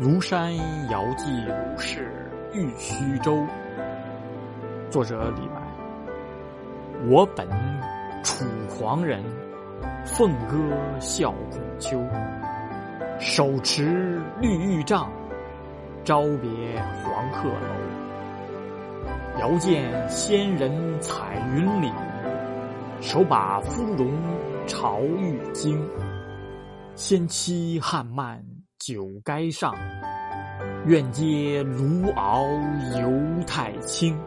庐山遥寄鲁士玉虚舟。作者李白。我本楚狂人，凤歌笑孔丘。手持绿玉杖，朝别黄鹤楼。遥见仙人彩云里，手把芙蓉朝玉京。仙期汉漫酒该上，愿接卢敖游太清。